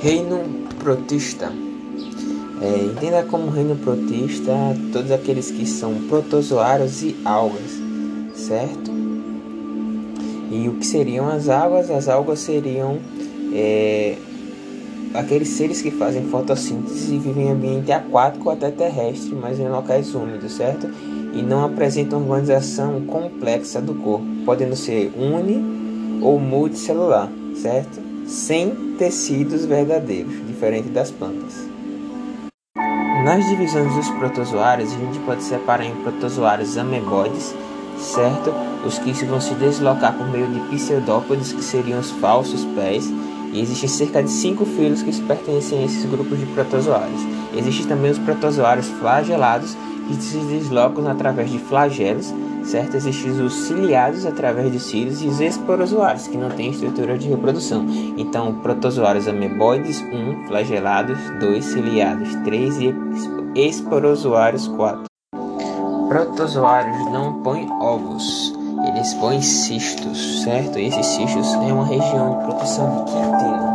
Reino protista. É, entenda como reino protista todos aqueles que são protozoários e algas, certo? E o que seriam as algas? As algas seriam é, aqueles seres que fazem fotossíntese e vivem em ambiente aquático até terrestre, mas em locais úmidos, certo? E não apresentam organização complexa do corpo, podendo ser uni ou multicelular, certo? Sem tecidos verdadeiros, diferente das plantas. Nas divisões dos protozoários, a gente pode separar em protozoários ameboides, certo? Os que vão se deslocar por meio de pseudópodes, que seriam os falsos pés, e existem cerca de cinco filos que pertencem a esses grupos de protozoários. Existem também os protozoários flagelados, que se deslocam através de flagelos, certo? Existem os ciliados através de cílios e os esporozoários, que não têm estrutura de reprodução. Então, protozoários ameboides 1, um, flagelados 2, ciliados 3 e esporozoários 4. Protozoários não põem ovos, eles põem cistos, certo? E esses cistos é uma região de proteção de.